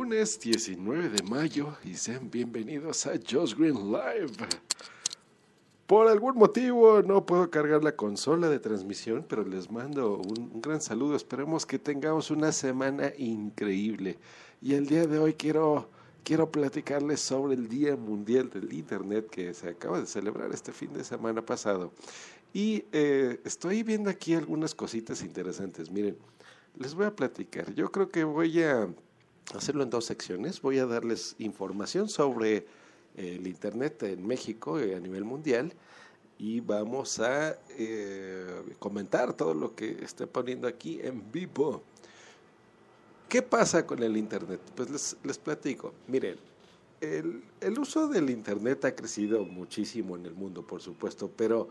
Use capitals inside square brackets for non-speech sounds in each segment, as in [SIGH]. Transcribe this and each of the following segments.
lunes 19 de mayo y sean bienvenidos a Josh Green Live. Por algún motivo no puedo cargar la consola de transmisión, pero les mando un, un, gran saludo. Esperemos que tengamos una semana increíble. Y el día de hoy quiero, quiero platicarles sobre el Día Mundial del Internet que se acaba de celebrar este fin de semana pasado. Y eh, estoy viendo aquí algunas cositas interesantes. Miren, les voy a platicar. Yo creo que voy a hacerlo en dos secciones. Voy a darles información sobre eh, el Internet en México y a nivel mundial y vamos a eh, comentar todo lo que esté poniendo aquí en vivo. ¿Qué pasa con el Internet? Pues les, les platico. Miren, el, el, uso del Internet ha crecido muchísimo en el mundo, por supuesto, pero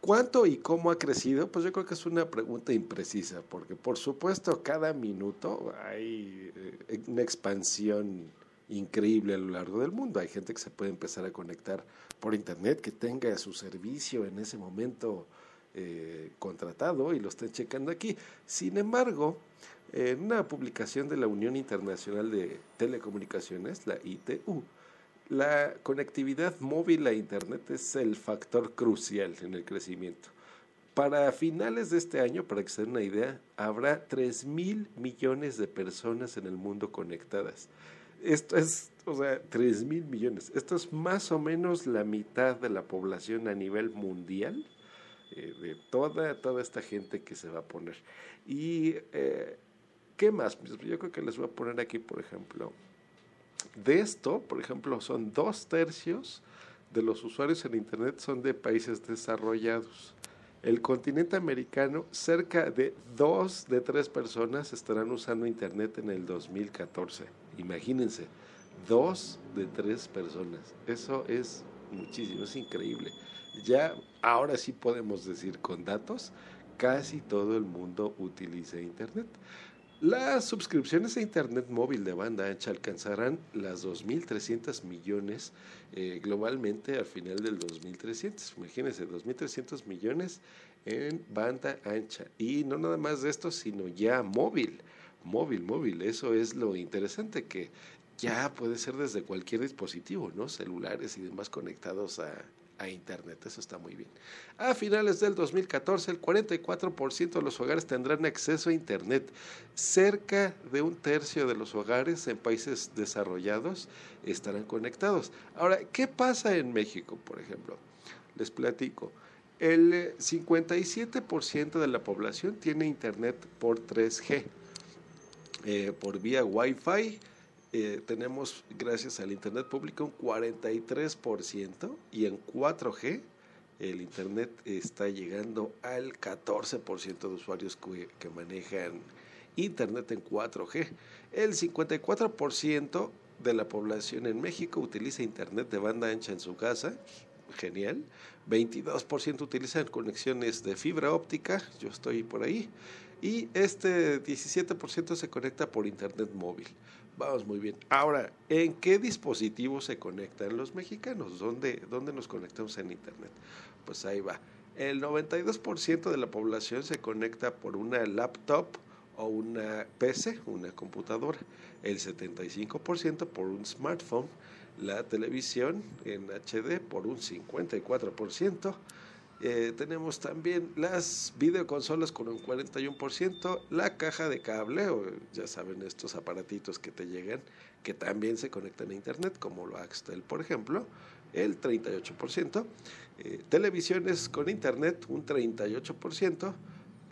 ¿cuánto y cómo ha crecido? Pues yo creo que es una pregunta imprecisa, porque por supuesto cada minuto hay eh, una expansión increíble a lo largo del mundo. Hay gente que se puede empezar a conectar por Internet, que tenga su servicio en ese momento eh, contratado y lo estén checando aquí. Sin embargo, en una publicación de la Unión Internacional de Telecomunicaciones, la ITU, la conectividad móvil a Internet es el factor crucial en el crecimiento. Para finales de este año, para que se den una idea, habrá 3 mil millones de personas en el mundo conectadas. Esto es, o sea, 3 mil millones. Esto es más o menos la mitad de la población a nivel mundial, eh, de toda, toda esta gente que se va a poner. Y, eh, ¿qué más? Pues yo creo que les voy a poner aquí, por ejemplo, de esto, por ejemplo, son dos tercios de los usuarios en Internet son de países desarrollados. El continente americano, cerca de dos de tres personas estarán usando Internet en el 2014. Imagínense, dos de tres personas. Eso es muchísimo, es increíble. Ya ahora sí podemos decir con datos, casi todo el mundo utiliza Internet. Las suscripciones a Internet móvil de banda ancha alcanzarán las 2.300 millones eh, globalmente al final del 2.300. Imagínense, 2.300 millones en banda ancha. Y no nada más de esto, sino ya móvil. Móvil, móvil. Eso es lo interesante que ya puede ser desde cualquier dispositivo, ¿no? Celulares y demás conectados a, a Internet. Eso está muy bien. A finales del 2014, el 44% de los hogares tendrán acceso a Internet. Cerca de un tercio de los hogares en países desarrollados estarán conectados. Ahora, ¿qué pasa en México, por ejemplo? Les platico. El 57% de la población tiene Internet por 3G, eh, por vía Wi-Fi eh, tenemos, gracias al Internet público, un 43% y en 4G el Internet está llegando al 14% de usuarios que, que, manejan Internet en 4G. El 54% de la población en México utiliza Internet de banda ancha en su casa. Genial. 22% utilizan conexiones de fibra óptica. Yo estoy por ahí. Y este 17% se conecta por Internet móvil. Vamos muy bien. Ahora, ¿en qué dispositivos se conectan los mexicanos? ¿Dónde, ¿Dónde nos conectamos en Internet? Pues ahí va. El 92% de la población se conecta por una laptop o una PC, una computadora. El 75% por un smartphone. La televisión en HD por un 54%. Eh, tenemos también las videoconsolas con un 41%, la caja de cable, o ya saben, estos aparatitos que te llegan, que también se conectan a Internet, como lo Axtel, por ejemplo, el 38%, eh, televisiones con Internet, un 38%,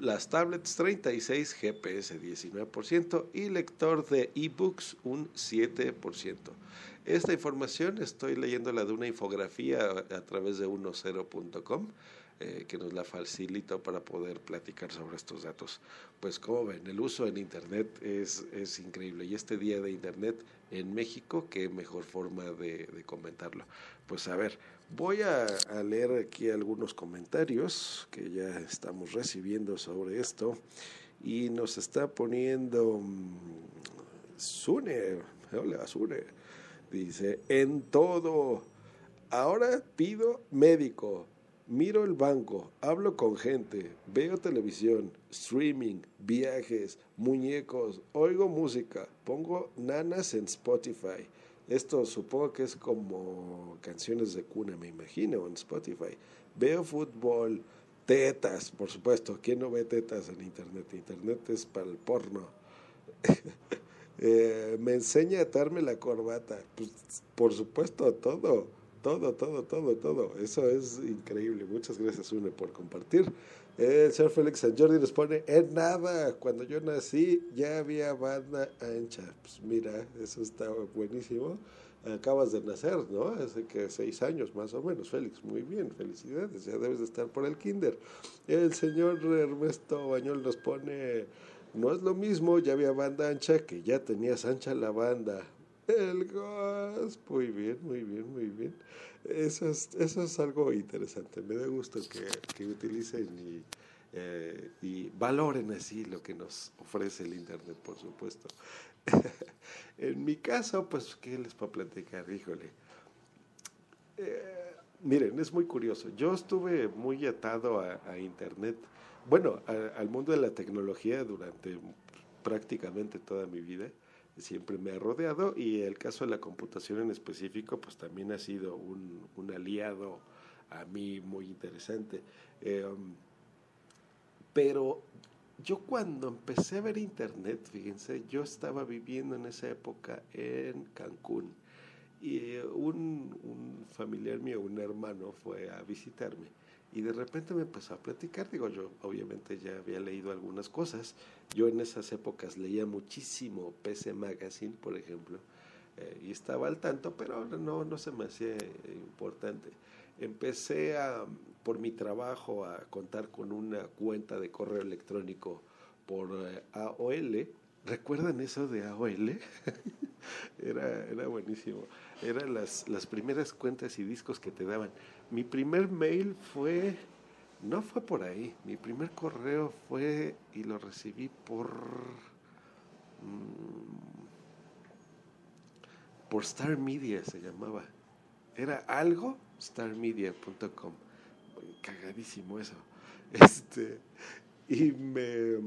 las tablets 36, GPS 19% y lector de ebooks un 7%. Esta información estoy leyéndola de una infografía a, través de 10.com eh, que nos la facilita para poder platicar sobre estos datos. Pues como ven, el uso en Internet es, es increíble. Y este día de Internet en México, qué mejor forma de, comentarlo. Pues a ver, voy a, leer aquí algunos comentarios que ya estamos recibiendo sobre esto. Y nos está poniendo Sune, hola Sune, dice, en todo, ahora pido médico Miro el banco, hablo con gente, veo televisión, streaming, viajes, muñecos, oigo música, pongo nanas en Spotify. Esto supongo que es como canciones de cuna, me imagino, en Spotify. Veo fútbol, tetas, por supuesto. ¿Quién no ve tetas en Internet? Internet es para el porno. [LAUGHS] Eh, me enseña a atarme la corbata. Pues, por supuesto, todo todo, todo, todo, todo. Eso es increíble. Muchas gracias, Une, por compartir. El señor Félix San Jordi nos pone, en nada, cuando yo nací ya había banda ancha. Pues mira, eso está buenísimo. Acabas de nacer, ¿no? Hace que seis años más o menos, Félix. Muy bien, felicidades. Ya debes de estar por el kinder. El señor Ernesto Bañol nos pone, no es lo mismo, ya había banda ancha que ya tenías ancha la banda. El gas. Muy bien, muy bien, muy bien. Eso es, eso es algo interesante. Me da gusto que, que utilicen y, eh, y valoren así lo que nos ofrece el Internet, por supuesto. [LAUGHS] en mi caso, pues, ¿qué les puedo platicar? Híjole. Eh, miren, es muy curioso. Yo estuve muy atado a, Internet, bueno, al mundo de la tecnología durante prácticamente toda mi vida siempre me ha rodeado y el caso de la computación en específico pues también ha sido un, un aliado a mí muy interesante. Em, pero yo cuando empecé a ver internet, fíjense, yo estaba viviendo en esa época en Cancún y un, un familiar mío, un hermano, fue a visitarme y de repente me empezó a platicar, digo, yo obviamente ya había leído algunas cosas, yo en esas épocas leía muchísimo PC Magazine, por ejemplo, eh, y estaba al tanto, pero no, no se me hacía importante. Empecé a, por mi trabajo a contar con una cuenta de correo electrónico por eh, AOL. ¿Recuerdan eso de AOL? [LAUGHS] era, era buenísimo. Eran las, las primeras cuentas y discos que te daban. Mi primer mail fue, no fue por ahí, mi primer correo fue y lo recibí por, mm, por Star Media se llamaba. Era algo starmedia.com. Cagadísimo eso. [LAUGHS] Este, y me,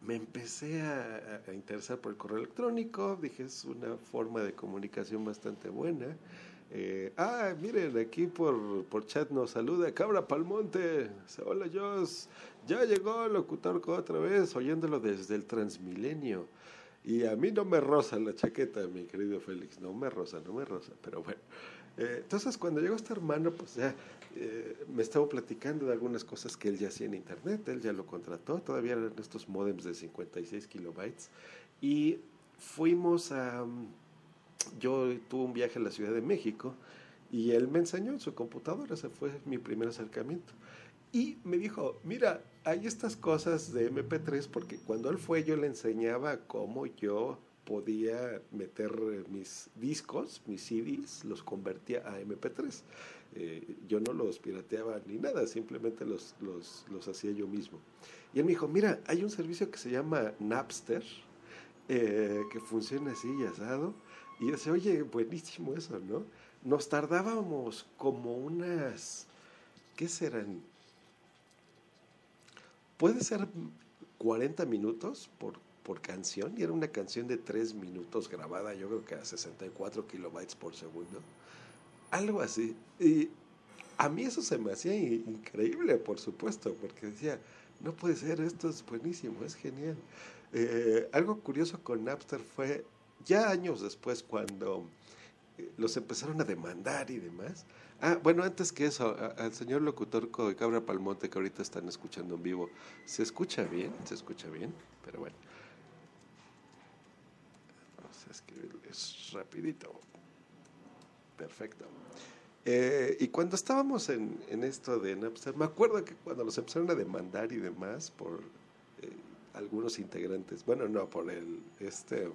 me empecé a, a, interesar por el correo electrónico. Dije, es una forma de comunicación bastante buena. Eh, ah, miren, aquí por, por chat nos saluda Cabra Palmonte. Hola, Jos. Ya llegó el locutor otra vez, oyéndolo desde el Transmilenio. Y a mí no me rosa la chaqueta, mi querido Félix. No me rosa, no me rosa, pero bueno. Eh, entonces, cuando llegó este hermano, pues ya eh, me estaba platicando de algunas cosas que él ya hacía en internet. Él ya lo contrató, todavía eran estos modems de 56 kilobytes. Y fuimos a yo tuve un viaje a la Ciudad de México y él me enseñó en su computadora, ese fue mi primer acercamiento. Y me dijo, mira, hay estas cosas de MP3, porque cuando él fue yo le enseñaba cómo yo podía meter mis discos, mis CDs, los convertía a MP3. Eh, yo no los pirateaba ni nada, simplemente los, los, los, hacía yo mismo. Y él me dijo, mira, hay un servicio que se llama Napster, eh, que funciona así y asado, y yo oye, buenísimo eso, ¿no? Nos tardábamos como unas, ¿qué serán? Puede ser 40 minutos por, por canción, y era una canción de 3 minutos grabada, yo creo que a 64 kilobytes por segundo. Algo así. Y a mí eso se me hacía increíble, por supuesto, porque decía, no puede ser, esto es buenísimo, es genial. Eh, algo curioso con Napster fue ya años después, cuando eh, los empezaron a demandar y demás. Ah, bueno, antes que eso, al señor locutor Cabra Palmonte que ahorita están escuchando en vivo, ¿se escucha bien? ¿Se escucha bien? Pero bueno. Escribirles rapidito. Perfecto. Eh, y cuando estábamos en, en, esto de Napster, me acuerdo que cuando los empezaron a demandar y demás por eh, algunos integrantes, bueno, no, por el, este,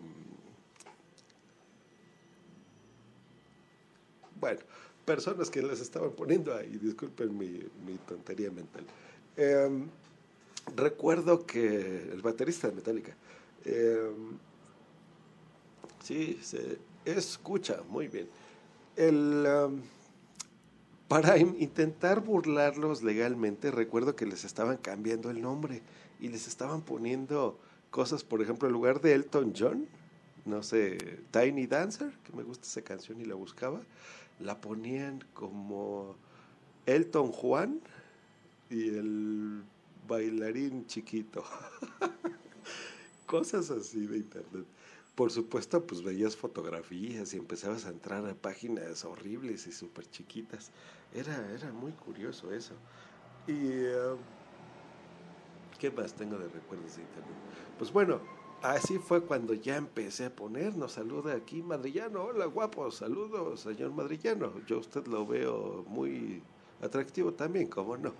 Bueno, personas que les estaban poniendo ahí, disculpen mi, mi tontería mental. Em, recuerdo que el baterista de Metallica, em, sí, se escucha muy bien. El, Para intentar burlarlos legalmente, recuerdo que les estaban cambiando el nombre y les estaban poniendo cosas, por ejemplo, en lugar de Elton John, no sé, Tiny Dancer, que me gusta esa canción y la buscaba, la ponían como Elton Juan y el bailarín chiquito. [LAUGHS] Cosas así de internet. Por supuesto, pues veías fotografías y empezabas a entrar a páginas horribles y súper chiquitas. Era, era muy curioso eso. Y... Um, ¿Qué más tengo de recuerdos de internet? Pues bueno, así fue cuando ya empecé a poner, nos saluda aquí Madrillano, hola guapo, saludos señor Madrillano, yo usted lo veo muy atractivo también, ¿cómo no?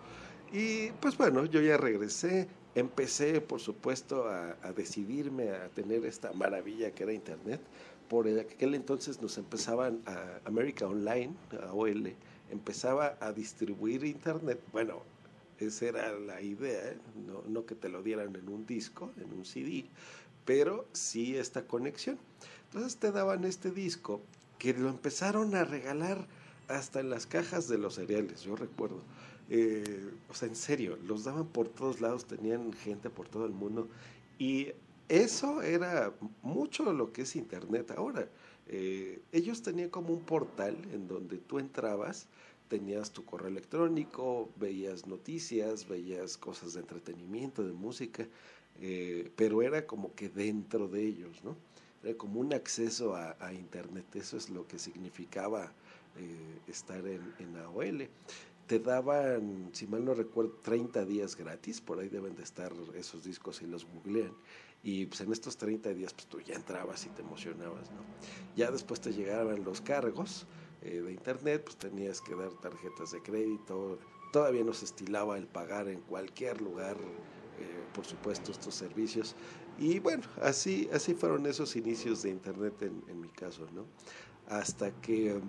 Y pues bueno, yo ya regresé, empecé por supuesto a, decidirme a tener esta maravilla que era Internet. Por aquel entonces nos empezaban a America Online, a OL, empezaba a distribuir Internet. Bueno, esa era la idea, ¿eh? no, no que te lo dieran en un disco, en un CD, pero sí esta conexión. Entonces te daban este disco que lo empezaron a regalar hasta en las cajas de los cereales, yo recuerdo. Eh, o sea, en serio, los daban por todos lados, tenían gente por todo el mundo. Y eso era mucho lo que es Internet ahora. Eh, ellos tenían como un portal en donde tú entrabas tenías tu correo electrónico, veías noticias, veías cosas de entretenimiento, de música, eh, pero era como que dentro de ellos, ¿no? Era como un acceso a, Internet, eso es lo que significaba estar en AOL. Te daban, si mal no recuerdo, 30 días gratis, por ahí deben de estar esos discos y los googlean. Y pues en estos 30 días pues tú ya entrabas y te emocionabas, ¿no? Ya después te llegaban los cargos, eh, de internet, pues tenías que dar tarjetas de crédito, todavía no se estilaba el pagar en cualquier lugar, eh, por supuesto, estos servicios. Y bueno, así, así fueron esos inicios de internet en, en mi caso, ¿no? Hasta que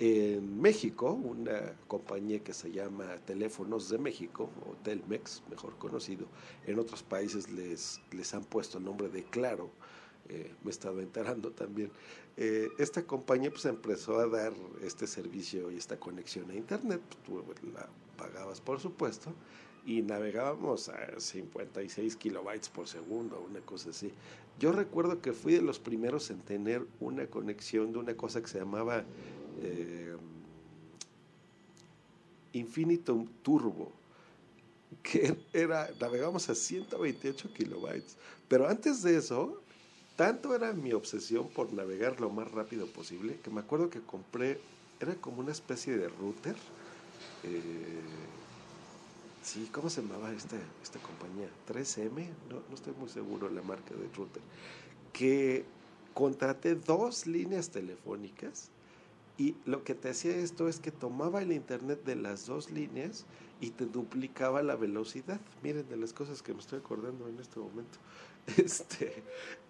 en México, una compañía que se llama Teléfonos de México, o Telmex, mejor conocido, en otros países les, les han puesto el nombre de Claro, eh, me he estado enterando también. Eh, esta compañía pues empezó a dar este servicio y esta conexión a internet, pues, tú la pagabas por supuesto, y navegábamos a 56 kilobytes por segundo, una cosa así. Yo recuerdo que fui de los primeros en tener una conexión de una cosa que se llamaba eh, Turbo, que era, navegamos a 128 kilobytes, pero antes de eso tanto era mi obsesión por navegar lo más rápido posible que me acuerdo que compré, era como una especie de router. Eh, sí, ¿cómo se llamaba esta, esta compañía? 3M, no, no estoy muy seguro la marca de router. Que contraté dos líneas telefónicas y lo que te hacía esto es que tomaba el internet de las dos líneas y te duplicaba la velocidad. Miren de las cosas que me estoy acordando en este momento. [LAUGHS] Este,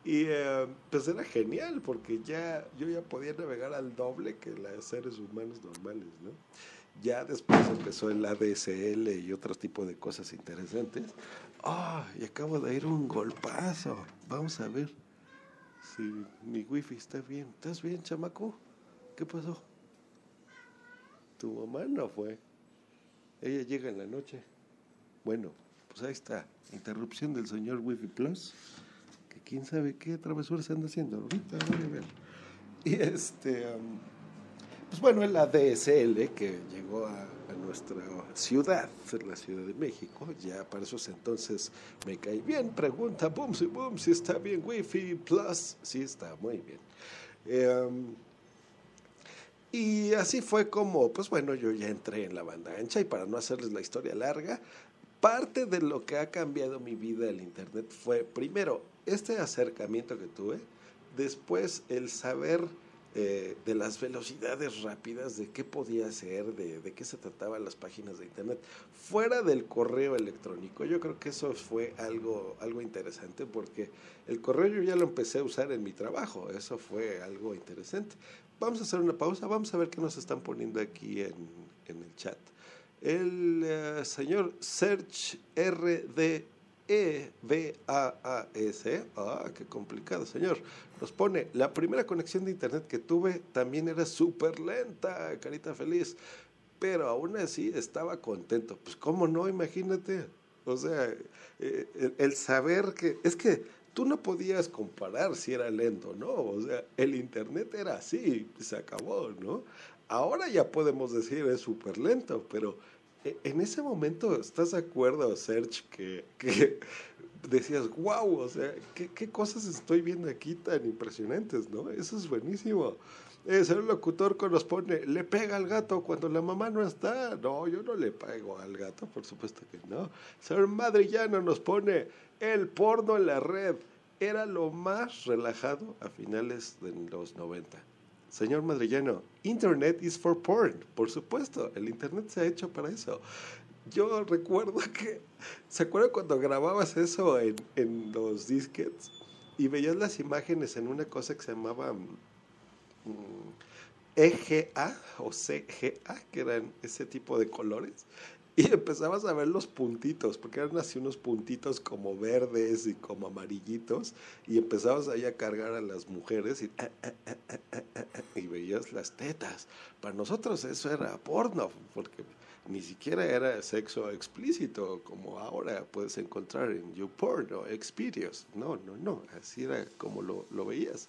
y eh, pues era genial porque ya yo ya podía navegar al doble que los seres humanos normales, ¿no? Ya después empezó el ADSL y otro tipo de cosas interesantes. ¡Ah! y acabo de ir un golpazo. Vamos a ver si mi wifi está bien. ¿Estás bien, chamaco? ¿Qué pasó? Tu mamá no fue. Ella llega en la noche. Bueno, pues ahí está. Interrupción del señor Wifi Plus. Que quién sabe qué travesuras anda haciendo. Ahorita voy a ver. Y este. pues bueno, el ADSL que llegó a, nuestra ciudad, la Ciudad de México, ya para esos entonces me cae bien. Pregunta, boom, si boom, si está bien Wi-Fi Plus. Sí, está muy bien. Eh, y así fue como, pues bueno, yo ya entré en la banda ancha y para no hacerles la historia larga, parte de lo que ha cambiado mi vida el Internet fue, primero, este acercamiento que tuve, después el saber eh, de las velocidades rápidas, de qué podía hacer, de, de, qué se trataban las páginas de Internet, fuera del correo electrónico. Yo creo que eso fue algo, algo interesante porque el correo yo ya lo empecé a usar en mi trabajo, eso fue algo interesante. Vamos a hacer una pausa, vamos a ver qué nos están poniendo aquí en, en el chat. El uh, señor Search RD e V A A S. Ah, qué complicado, señor. Nos pone, la primera conexión de internet que tuve también era súper lenta, carita feliz. pero aún así estaba contento. Pues cómo no, imagínate. O sea, eh, el, saber que es que tú no podías comparar si era lento, ¿no? O sea, el Internet era así, se acabó, ¿no? Ahora ya podemos decir es súper lento, pero e, en ese momento, ¿estás de acuerdo, Serge, que, que [LAUGHS] decías, wow, o sea, ¿qué, ¿qué, cosas estoy viendo aquí tan impresionantes, ¿no? Eso es buenísimo. El señor locutor nos pone, le pega al gato cuando la mamá no está. No, yo no le pego al gato, por supuesto que no. Señor Madrillano nos pone, el porno en la red era lo más relajado a finales de los 90. Señor Madrillano, Internet is for porn. Por supuesto, el Internet se ha hecho para eso. Yo recuerdo [LAUGHS] que, ¿se acuerdan cuando grababas eso en, en los disquets y veías las imágenes en una cosa que se llamaba EGA o CGA, que eran ese tipo de colores, y empezabas a ver los puntitos, porque eran así unos puntitos como verdes y como amarillitos, y empezabas ahí a cargar a las mujeres y, y veías las tetas. Para nosotros eso era porno, porque ni siquiera era sexo explícito como ahora puedes encontrar en YouPorn o Xvideos. No, no, no, así era como lo, lo veías.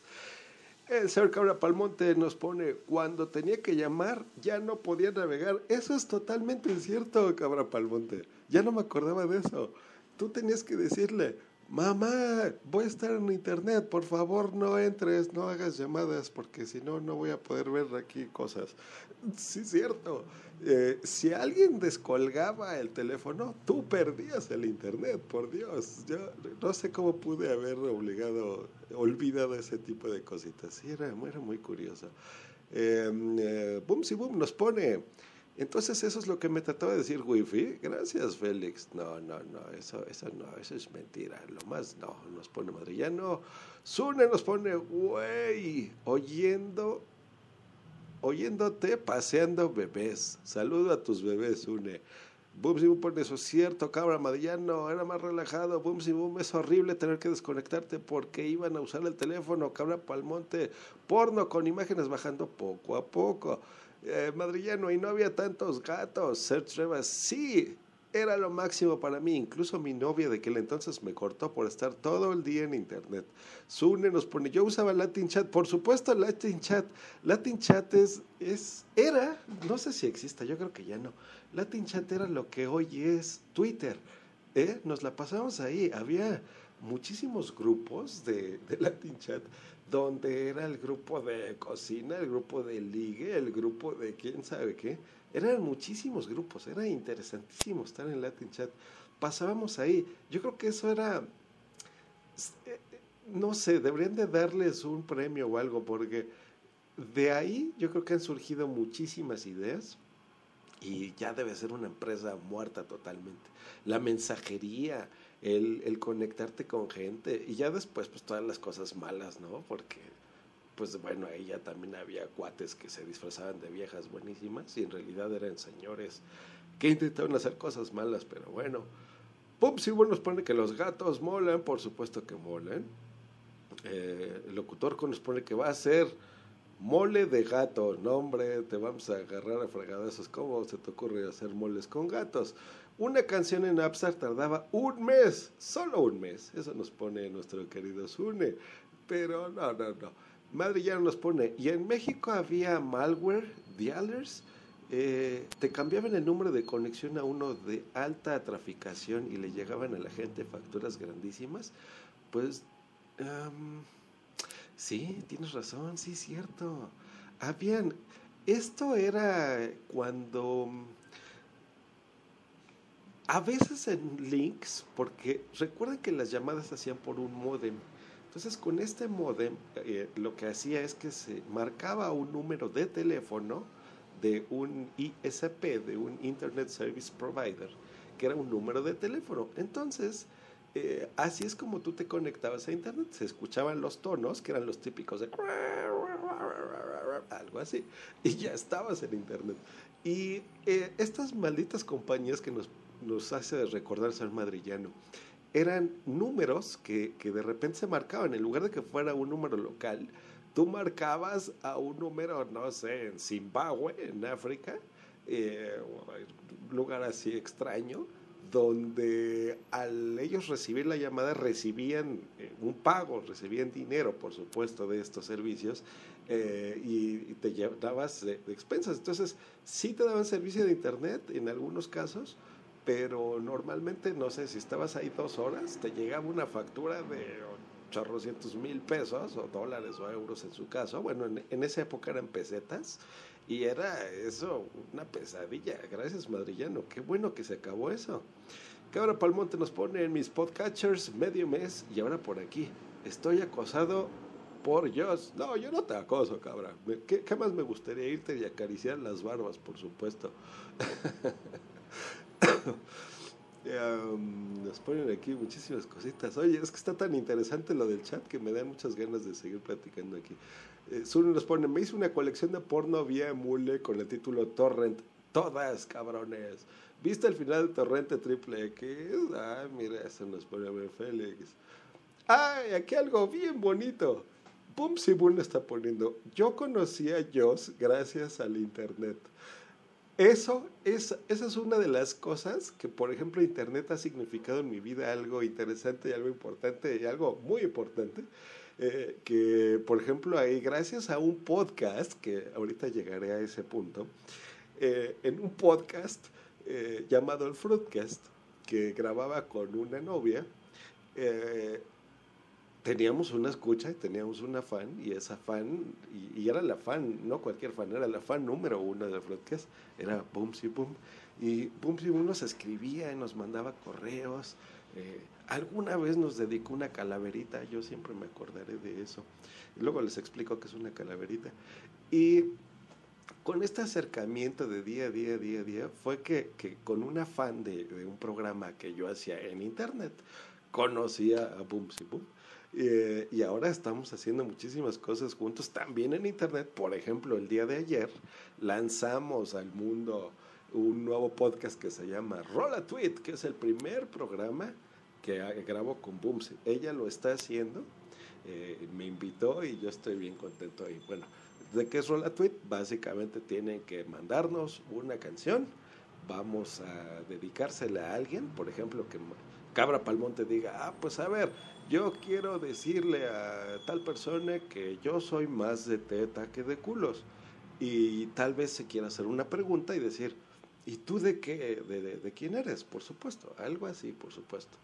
El señor Cabra Palmonte nos pone, cuando tenía que llamar ya no podía navegar. Eso es totalmente cierto, Cabra Palmonte. Ya no me acordaba de eso. Tú tenías que decirle, mamá, voy a estar en internet, por favor no entres, no hagas llamadas, porque si no, no voy a poder ver aquí cosas. Sí, cierto. Eh, si alguien descolgaba el teléfono, tú perdías el internet, por Dios. Yo no sé cómo pude haber obligado, olvidado ese tipo de cositas. Sí, era, era muy curioso. Em, eh, boom, boom, nos pone. Entonces eso es lo que me trataba de decir Wifi. Gracias, Félix. No, no, no, eso, eso no, eso es mentira. Lo más no, nos pone madrillano. Sune nos pone, güey, oyendo oyéndote paseando bebés. Saludo a tus bebés, Une. Boom, si boom, por eso es cierto, cabra madillano, era más relajado. Boom, si boom, es horrible tener que desconectarte porque iban a usar el teléfono, cabra palmonte, porno con imágenes bajando poco a poco. Eh, madrillano, y no había tantos gatos. Search Revas, sí, era lo máximo para mí. Incluso mi novia de aquel entonces me cortó por estar todo el día en internet. Sune nos pone, yo usaba Latin Chat, por supuesto Latin Chat. Latin Chat es, es, era, no sé si exista, yo creo que ya no. Latin Chat era lo que hoy es Twitter. ¿eh? Nos la pasamos ahí. Había muchísimos grupos de, de Latin Chat donde era el grupo de cocina, el grupo de ligue, el grupo de quién sabe qué eran muchísimos grupos, era interesantísimo estar en Latin Chat. Pasábamos ahí. Yo creo que eso era, eh, no sé, deberían de darles un premio o algo, porque de ahí yo creo que han surgido muchísimas ideas y ya debe ser una empresa muerta totalmente. La mensajería, el, conectarte con gente y ya después pues todas las cosas malas, ¿no? Porque pues bueno, ahí ya también había cuates que se disfrazaban de viejas buenísimas y en realidad eran señores que intentaron hacer cosas malas, pero bueno. Pum, si bueno, nos pone que los gatos molan, por supuesto que molan. Eh, el locutor nos pone que va a ser mole de gato. No, hombre, te vamos a agarrar a fregadazos. ¿Cómo se te ocurre hacer moles con gatos? Una canción en Upstar tardaba un mes, solo un mes. Eso nos pone nuestro querido Sune. Pero no, no, no. Madre ya nos pone, y en México había malware, dialers, eh, te cambiaban el número de conexión a uno de alta traficación y le llegaban a la gente facturas grandísimas, pues sí, tienes razón, sí, cierto. Habían, esto era cuando a veces en links, porque recuerden que las llamadas se hacían por un modem entonces con este modem eh, lo que hacía es que se marcaba un número de teléfono de un ISP, de un Internet Service Provider, que era un número de teléfono. Entonces, eh, así es como tú te conectabas a Internet. Se escuchaban los tonos, que eran los típicos de algo así, y ya estabas en Internet. Y eh, estas malditas compañías que nos, nos hace recordar ser madrillano, eran números que, que, de repente se marcaban. En lugar de que fuera un número local, tú marcabas a un número, no sé, en Zimbabue, en África, eh, lugar así extraño, donde al ellos recibir la llamada recibían eh, un pago, recibían dinero, por supuesto, de estos servicios eh, y, te llevabas de, expensas. Entonces, sí te daban servicio de internet en algunos casos, pero normalmente, no sé, si estabas ahí dos horas, te llegaba una factura de 800 mil pesos o dólares o euros en su caso. Bueno, en, en esa época eran pesetas y era eso, una pesadilla. Gracias, madrillano. Qué bueno que se acabó eso. Cabra Palmonte nos pone en mis podcatchers medio mes y ahora por aquí. Estoy acosado por Dios. No, yo no te acoso, cabra. ¿Qué, ¿Qué, más me gustaría irte y acariciar las barbas, por supuesto? [LAUGHS] [COUGHS] nos ponen aquí muchísimas cositas. Oye, es que está tan interesante lo del chat que me da muchas ganas de seguir platicando aquí. Eh, nos pone, me hizo una colección de porno vía emule con el título Torrent. Todas, cabrones. ¿Viste el final de Torrente Triple X? Ay, mira, eso nos pone a ver Félix. Ay, aquí algo bien bonito. Boom si Boom está poniendo. Yo conocí a Joss gracias al internet. Eso es, esa es una de las cosas que, por ejemplo, Internet ha significado en mi vida algo interesante y algo importante y algo muy importante. Eh, que, por ejemplo, ahí, gracias a un podcast, que ahorita llegaré a ese punto, eh, en un podcast eh, llamado el Fruitcast, que grababa con una novia, teníamos una escucha y teníamos una fan, y esa fan, y, era la fan, no cualquier fan, era la fan número uno de Fruitcast, era Boomsy Boom. Y Boomsy Boom nos escribía y nos mandaba correos. Eh, alguna vez nos dedicó una calaverita, yo siempre me acordaré de eso. Luego les explico qué es una calaverita. Y con este acercamiento de día a día, día a día, fue que, que con una fan de, un programa que yo hacía en internet, conocía a Boomsy Boom. Eh, y ahora estamos haciendo muchísimas cosas juntos también en Internet. Por ejemplo, el día de ayer lanzamos al mundo un nuevo podcast que se llama Rola Tweet, que es el primer programa que grabo con Boomsy. Ella lo está haciendo, eh, me invitó y yo estoy bien contento ahí. Bueno, ¿de qué es Rola Tweet? Básicamente tienen que mandarnos una canción, vamos a dedicársela a alguien, por ejemplo, que Cabra Palmonte diga, ah, pues a ver, yo quiero decirle a tal persona que yo soy más de teta que de culos. Y tal vez se quiera hacer una pregunta y decir, ¿y tú de qué? ¿De, quién eres? Por supuesto, algo así, por supuesto.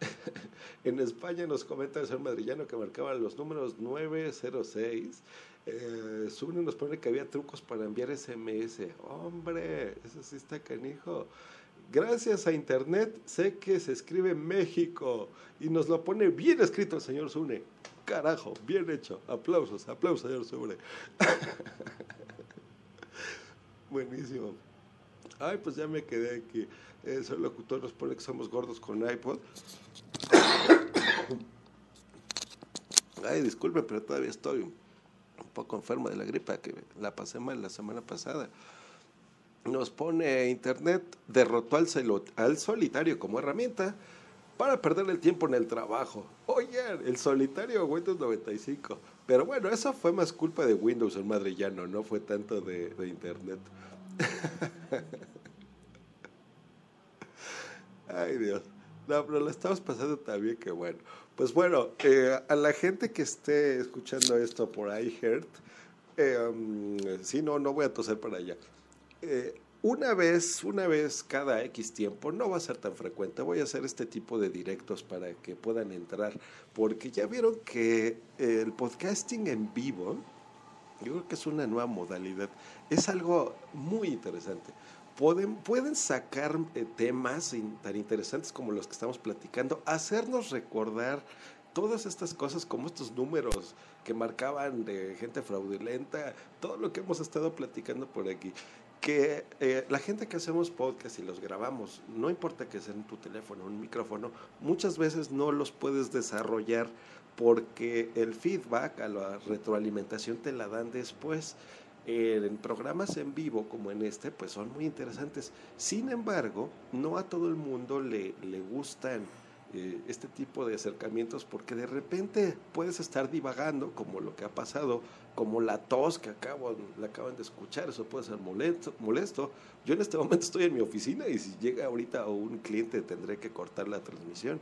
[LAUGHS] en España nos comenta el señor madrillano que marcaba los números 906. Eh, Sune nos pone que había trucos para enviar SMS. Hombre, eso sí está canijo. Gracias a Internet sé que se escribe México y nos lo pone bien escrito el señor Zune. Carajo, bien hecho. Aplausos, aplausos, señor Zune. [LAUGHS] Buenísimo. Ay, pues ya me quedé aquí. El locutor nos pone que somos gordos con iPod. [COUGHS] Ay, disculpe, pero todavía estoy un poco enfermo de la gripa, que la pasé mal la semana pasada nos pone Internet, derrotó al, solitario como herramienta para perder el tiempo en el trabajo. Oye, el solitario Windows 95. Pero bueno, eso fue más culpa de Windows, el madrillano, no fue tanto de, Internet. [LAUGHS] Ay Dios. No, pero lo estamos pasando también que bueno. Pues bueno, eh, a la gente que esté escuchando esto por ahí, eh, um, sí, no, no voy a toser para allá. Eh, una vez, una vez cada X tiempo, no va a ser tan frecuente, voy a hacer este tipo de directos para que puedan entrar, porque ya vieron que el podcasting en vivo, yo creo que es una nueva modalidad, es algo muy interesante. Pueden, pueden sacar eh, temas tan interesantes como los que estamos platicando, hacernos recordar todas estas cosas como estos números que marcaban de gente fraudulenta, todo lo que hemos estado platicando por aquí que eh, la gente que hacemos podcast y los grabamos, no importa que sea en tu teléfono, un micrófono, muchas veces no los puedes desarrollar porque el feedback, a la retroalimentación te la dan después. en programas en vivo como en este, pues son muy interesantes. Sin embargo, no a todo el mundo le, le gustan eh, este tipo de acercamientos porque de repente puedes estar divagando como lo que ha pasado, como la tos que acabo, la acaban de escuchar, eso puede ser molesto, molesto. Yo en este momento estoy en mi oficina y si llega ahorita un cliente tendré que cortar la transmisión.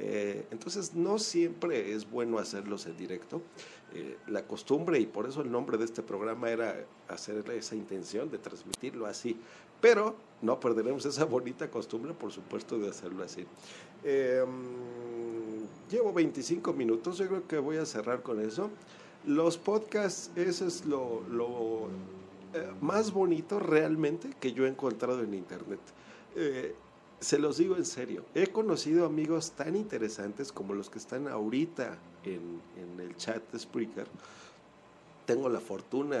Eh, entonces no siempre es bueno hacerlos en directo. Eh, la costumbre y por eso el nombre de este programa era hacer esa intención de transmitirlo así. Pero no perderemos esa bonita costumbre, por supuesto, de hacerlo así. Em, llevo 25 minutos, yo creo que voy a cerrar con eso. Los podcasts, eso es lo, eh, más bonito realmente que yo he encontrado en Internet. Se los digo en serio, he conocido amigos tan interesantes como los que están ahorita en, en el chat de Spreaker. Tengo la fortuna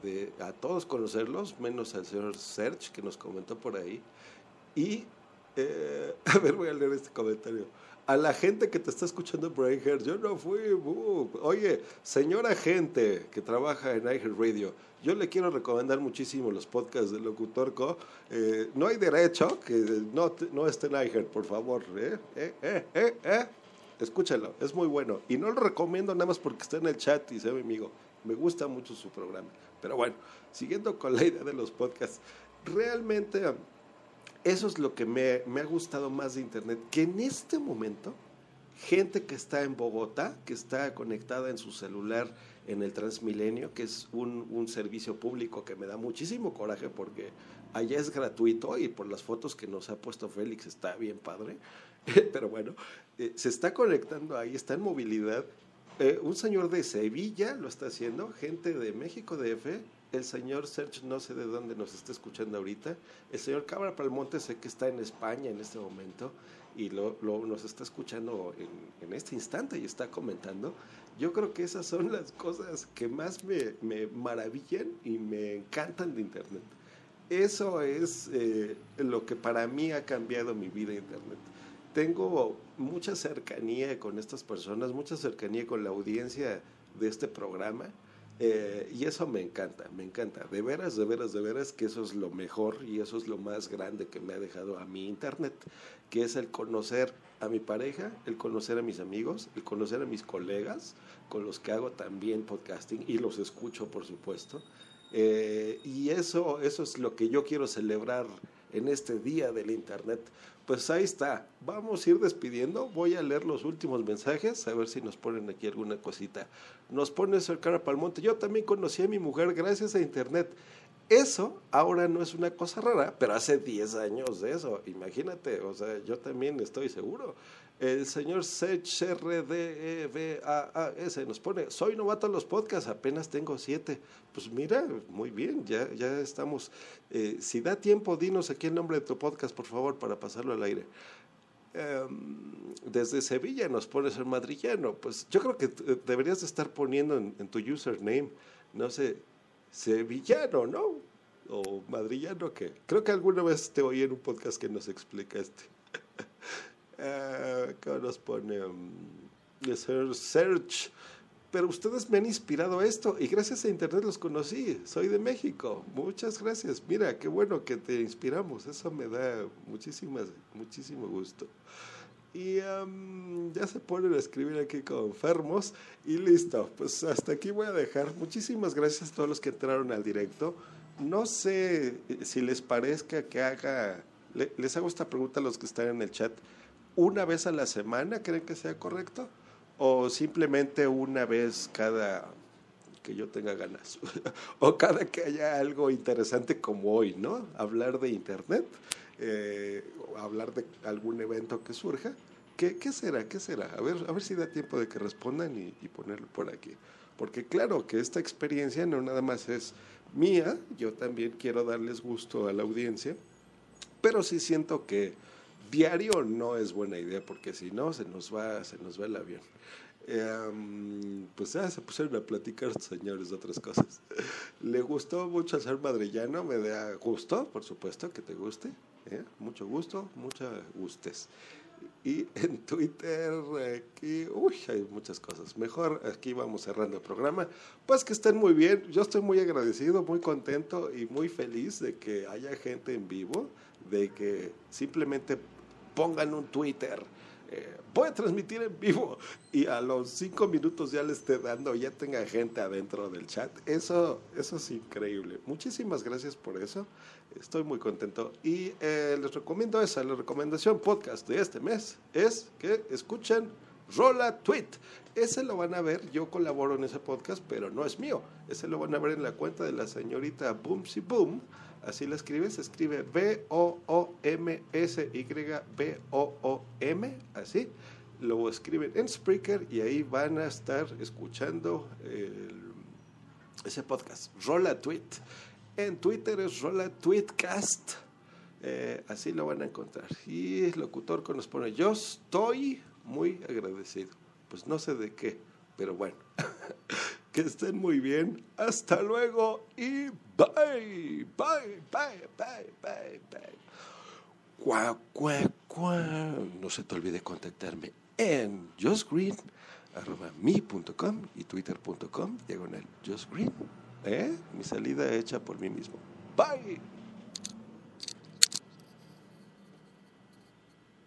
de a todos conocerlos, menos al señor Serge que nos comentó por ahí. Y, eh, [LAUGHS] a ver, voy a leer este comentario a la gente que te está escuchando por iHeart, yo no fui, oye, señora gente que trabaja en iHeart Radio, yo le quiero recomendar muchísimo los podcasts de Locutorco. Eh, no hay derecho que no, no esté en iHeart, por favor. eh, eh, eh. Escúchalo, es muy bueno. Y no lo recomiendo nada más porque está en el chat y sea mi amigo. Me gusta mucho su programa. Pero bueno, siguiendo con la idea de los podcasts, realmente eso es lo que me, me, ha gustado más de Internet, que en este momento, gente que está en Bogotá, que está conectada en su celular en el Transmilenio, que es un, un servicio público que me da muchísimo coraje porque allá es gratuito y por las fotos que nos ha puesto Félix está bien padre, [LAUGHS] pero bueno, eh, se está conectando ahí, está en movilidad. Eh, un señor de Sevilla lo está haciendo, gente de México DF, el señor Serge no sé de dónde nos está escuchando ahorita, el señor Cabra Palmonte sé que está en España en este momento y lo, nos está escuchando en, este instante y está comentando. Yo creo que esas son las cosas que más me, me maravillan y me encantan de Internet. Eso es eh, lo que para mí ha cambiado mi vida Internet. Tengo mucha cercanía con estas personas, mucha cercanía con la audiencia de este programa eh, y eso me encanta, me encanta. De veras, de veras, de veras que eso es lo mejor y eso es lo más grande que me ha dejado a mi internet, que es el conocer a mi pareja, el conocer a mis amigos, el conocer a mis colegas con los que hago también podcasting y los escucho, por supuesto. Eh, y eso, eso es lo que yo quiero celebrar en este día del internet, pues ahí está. Vamos a ir despidiendo. Voy a leer los últimos mensajes, a ver si nos ponen aquí alguna cosita. Nos pone Cara Palmonte. Yo también conocí a mi mujer gracias a Internet. Eso ahora no es una cosa rara, pero hace 10 años de eso. Imagínate, o sea, yo también estoy seguro. El señor Sech R e A S nos pone, soy novato en los podcasts, apenas tengo siete. Pues mira, muy bien, ya, ya estamos. Eh, si da tiempo, dinos aquí el nombre de tu podcast, por favor, para pasarlo al aire. Um, desde Sevilla nos pones el madrillano. Pues yo creo que deberías estar poniendo en, tu username, no sé, sevillano, ¿no? O madrillano, que creo que alguna vez te oí en un podcast que nos explica este. Uh, ¿Cómo nos pone? Um, search. Pero ustedes me han inspirado esto y gracias a Internet los conocí. Soy de México. Muchas gracias. Mira, qué bueno que te inspiramos. Eso me da muchísimas, muchísimo gusto. Y um, ya se ponen a escribir aquí con enfermos y listo. Pues hasta aquí voy a dejar. Muchísimas gracias a todos los que entraron al directo. No sé si les parezca que haga... les hago esta pregunta a los que están en el chat una vez a la semana, ¿creen que sea correcto? ¿O simplemente una vez cada que yo tenga ganas? [LAUGHS] o cada que haya algo interesante como hoy, ¿no? Hablar de Internet, eh, hablar de algún evento que surja. ¿Qué, ¿Qué, será? ¿Qué será? A ver, a ver si da tiempo de que respondan y, y ponerlo por aquí. Porque claro que esta experiencia no nada más es mía, yo también quiero darles gusto a la audiencia, pero sí siento que diario no es buena idea porque si no se nos va, se nos va el avión. Eh, pues ya se pusieron a platicar señores de otras cosas. Le gustó mucho ser madrillano, me da gusto, por supuesto, que te guste. ¿eh? Mucho gusto, mucha gustes. Y en Twitter, aquí, uy, hay muchas cosas. Mejor aquí vamos cerrando el programa. Pues que estén muy bien. Yo estoy muy agradecido, muy contento y muy feliz de que haya gente en vivo, de que simplemente pongan un Twitter eh, voy a transmitir en vivo y a los cinco minutos ya le esté dando, ya tenga gente adentro del chat. Eso, eso es increíble. Muchísimas gracias por eso. Estoy muy contento. Y eh, les recomiendo esa, la recomendación podcast de este mes es que escuchen Rola Tweet. Ese lo van a ver, yo colaboro en ese podcast, pero no es mío. Ese lo van a ver en la cuenta de la señorita Boomsy Boom. Así la escribe, se escribe B-O-O-M-S-Y-B-O-O-M, así. Lo escriben en Spreaker y ahí van a estar escuchando ese podcast, Rola Tweet. En Twitter es Rola Tweetcast. Eh, así lo van a encontrar. Y el locutor que nos pone, yo estoy muy agradecido. Pues no sé de qué, pero bueno. [LAUGHS] que estén muy bien. Hasta luego y bye, bye, bye, bye, bye, bye. Cuá, cuá, cuá. No se te olvide contactarme en justgreen.com y twitter.com diagonal justgreen. ¿Eh? Mi salida hecha por mí mismo. Bye.